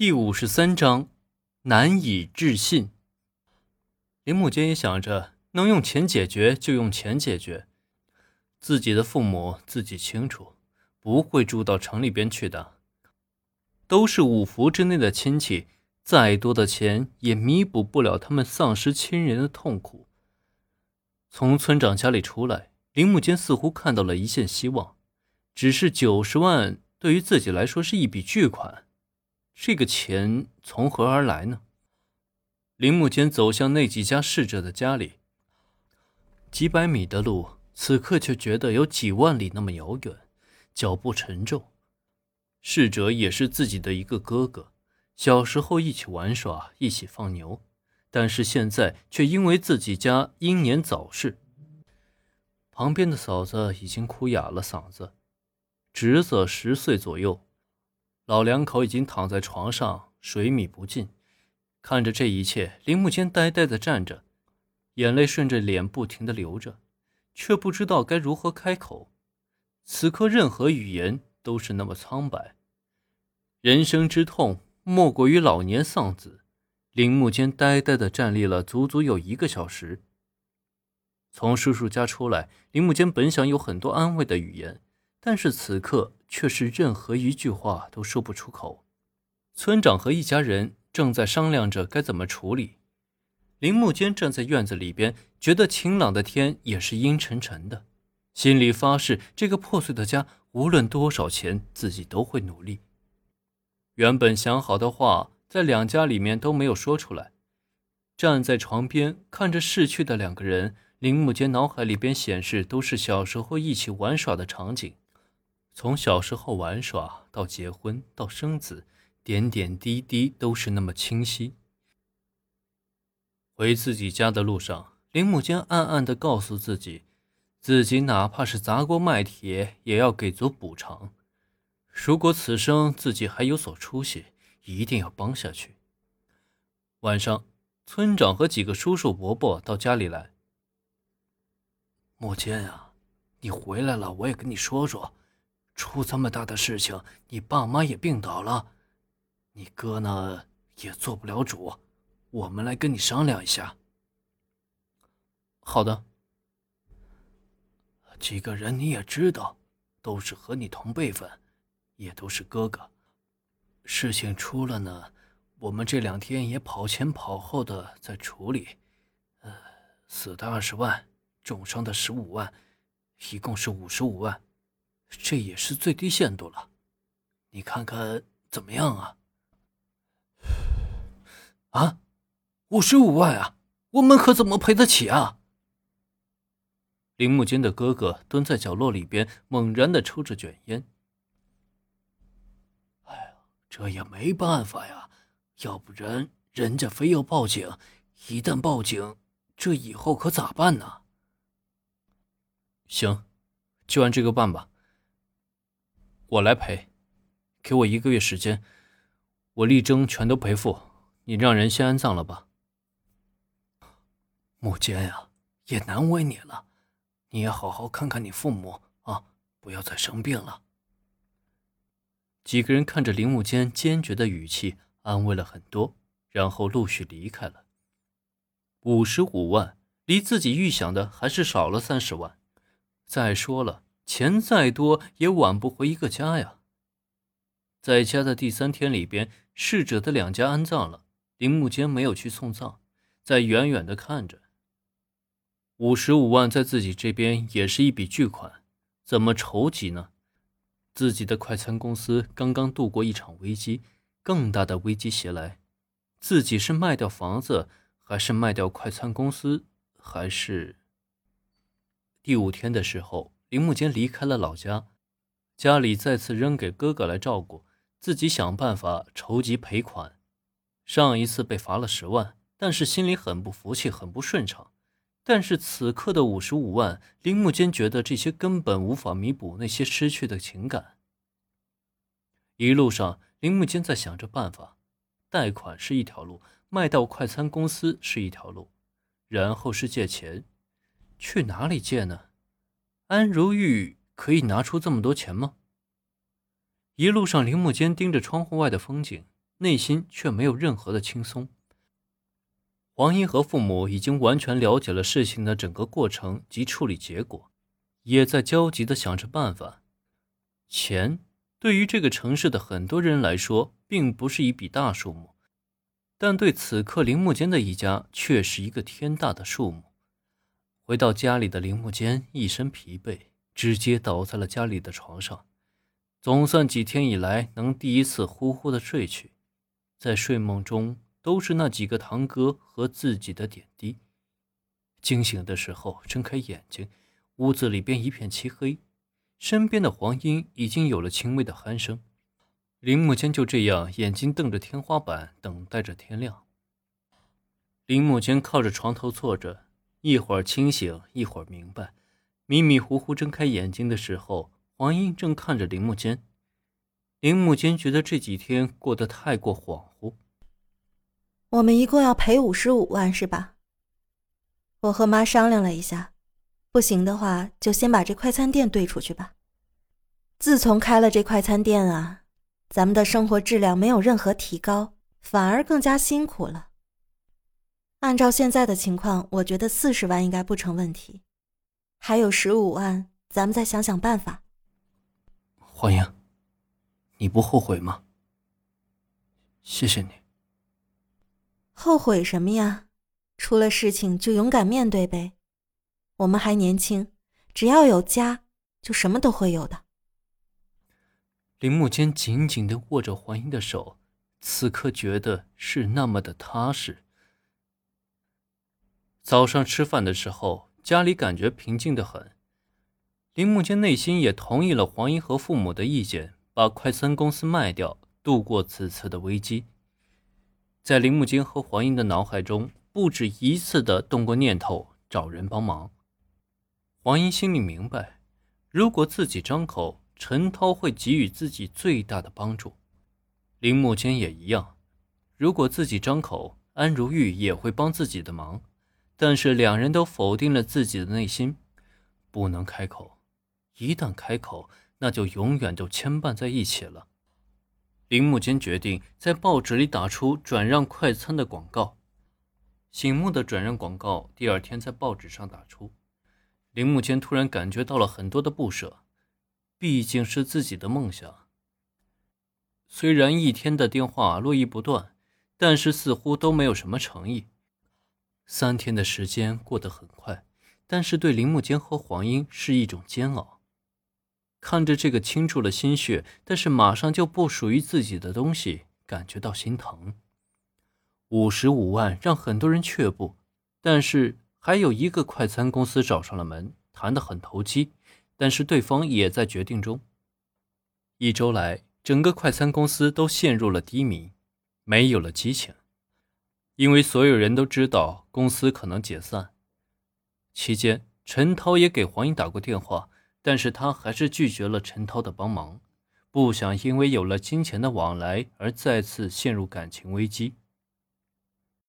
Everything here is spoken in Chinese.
第五十三章，难以置信。林木坚也想着，能用钱解决就用钱解决。自己的父母自己清楚，不会住到城里边去的。都是五福之内的亲戚，再多的钱也弥补不了他们丧失亲人的痛苦。从村长家里出来，林木坚似乎看到了一线希望。只是九十万，对于自己来说是一笔巨款。这个钱从何而来呢？林木间走向那几家逝者的家里，几百米的路，此刻却觉得有几万里那么遥远，脚步沉重。逝者也是自己的一个哥哥，小时候一起玩耍，一起放牛，但是现在却因为自己家英年早逝。旁边的嫂子已经哭哑了嗓子，侄子十岁左右。老两口已经躺在床上，水米不进。看着这一切，林木坚呆呆地站着，眼泪顺着脸不停地流着，却不知道该如何开口。此刻，任何语言都是那么苍白。人生之痛，莫过于老年丧子。林木坚呆呆地站立了足足有一个小时。从叔叔家出来，林木坚本想有很多安慰的语言。但是此刻却是任何一句话都说不出口。村长和一家人正在商量着该怎么处理。林木坚站在院子里边，觉得晴朗的天也是阴沉沉的，心里发誓：这个破碎的家，无论多少钱，自己都会努力。原本想好的话，在两家里面都没有说出来。站在床边看着逝去的两个人，林木坚脑海里边显示都是小时候一起玩耍的场景。从小时候玩耍到结婚到生子，点点滴滴都是那么清晰。回自己家的路上，林木坚暗暗地告诉自己，自己哪怕是砸锅卖铁，也要给足补偿。如果此生自己还有所出息，一定要帮下去。晚上，村长和几个叔叔伯伯到家里来。木坚啊，你回来了，我也跟你说说。出这么大的事情，你爸妈也病倒了，你哥呢也做不了主，我们来跟你商量一下。好的。几个人你也知道，都是和你同辈分，也都是哥哥。事情出了呢，我们这两天也跑前跑后的在处理。呃，死的二十万，重伤的十五万，一共是五十五万。这也是最低限度了，你看看怎么样啊？啊，五十五万啊，我们可怎么赔得起啊？林木坚的哥哥蹲在角落里边，猛然的抽着卷烟。哎呀，这也没办法呀，要不然人家非要报警，一旦报警，这以后可咋办呢？行，就按这个办吧。我来赔，给我一个月时间，我力争全都赔付。你让人先安葬了吧。木间呀，也难为你了，你也好好看看你父母啊，不要再生病了。几个人看着林木坚坚决的语气，安慰了很多，然后陆续离开了。五十五万，离自己预想的还是少了三十万。再说了。钱再多也挽不回一个家呀。在家的第三天里边，逝者的两家安葬了，林木坚没有去送葬，在远远的看着。五十五万在自己这边也是一笔巨款，怎么筹集呢？自己的快餐公司刚刚度过一场危机，更大的危机袭来，自己是卖掉房子，还是卖掉快餐公司，还是……第五天的时候。林木坚离开了老家，家里再次扔给哥哥来照顾，自己想办法筹集赔款。上一次被罚了十万，但是心里很不服气，很不顺畅。但是此刻的五十五万，林木坚觉得这些根本无法弥补那些失去的情感。一路上，林木坚在想着办法，贷款是一条路，卖到快餐公司是一条路，然后是借钱，去哪里借呢？安如玉可以拿出这么多钱吗？一路上，林木坚盯着窗户外的风景，内心却没有任何的轻松。黄英和父母已经完全了解了事情的整个过程及处理结果，也在焦急的想着办法。钱对于这个城市的很多人来说，并不是一笔大数目，但对此刻铃木间的一家却是一个天大的数目。回到家里的铃木间一身疲惫，直接倒在了家里的床上。总算几天以来能第一次呼呼的睡去，在睡梦中都是那几个堂哥和自己的点滴。惊醒的时候睁开眼睛，屋子里边一片漆黑，身边的黄莺已经有了轻微的鼾声。铃木间就这样眼睛瞪着天花板，等待着天亮。铃木间靠着床头坐着，一会儿清醒，一会儿明白，迷迷糊糊睁开眼睛的时候。黄英正看着铃木间，铃木间觉得这几天过得太过恍惚。我们一共要赔五十五万，是吧？我和妈商量了一下，不行的话就先把这快餐店兑出去吧。自从开了这快餐店啊，咱们的生活质量没有任何提高，反而更加辛苦了。按照现在的情况，我觉得四十万应该不成问题，还有十五万，咱们再想想办法。黄英，你不后悔吗？谢谢你。后悔什么呀？出了事情就勇敢面对呗。我们还年轻，只要有家，就什么都会有的。林木间紧紧的握着黄英的手，此刻觉得是那么的踏实。早上吃饭的时候，家里感觉平静的很。铃木间内心也同意了黄英和父母的意见，把快餐公司卖掉，度过此次的危机。在铃木间和黄英的脑海中，不止一次的动过念头找人帮忙。黄英心里明白，如果自己张口，陈涛会给予自己最大的帮助。铃木间也一样，如果自己张口，安如玉也会帮自己的忙。但是两人都否定了自己的内心，不能开口。一旦开口，那就永远都牵绊在一起了。铃木间决定在报纸里打出转让快餐的广告。醒目的转让广告第二天在报纸上打出。铃木间突然感觉到了很多的不舍，毕竟是自己的梦想。虽然一天的电话络绎不断，但是似乎都没有什么诚意。三天的时间过得很快，但是对铃木间和黄英是一种煎熬。看着这个倾注了心血，但是马上就不属于自己的东西，感觉到心疼。五十五万让很多人却步，但是还有一个快餐公司找上了门，谈得很投机，但是对方也在决定中。一周来，整个快餐公司都陷入了低迷，没有了激情，因为所有人都知道公司可能解散。期间，陈涛也给黄英打过电话。但是他还是拒绝了陈涛的帮忙，不想因为有了金钱的往来而再次陷入感情危机。